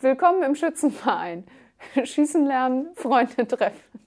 Willkommen im Schützenverein. Schießen lernen, Freunde treffen.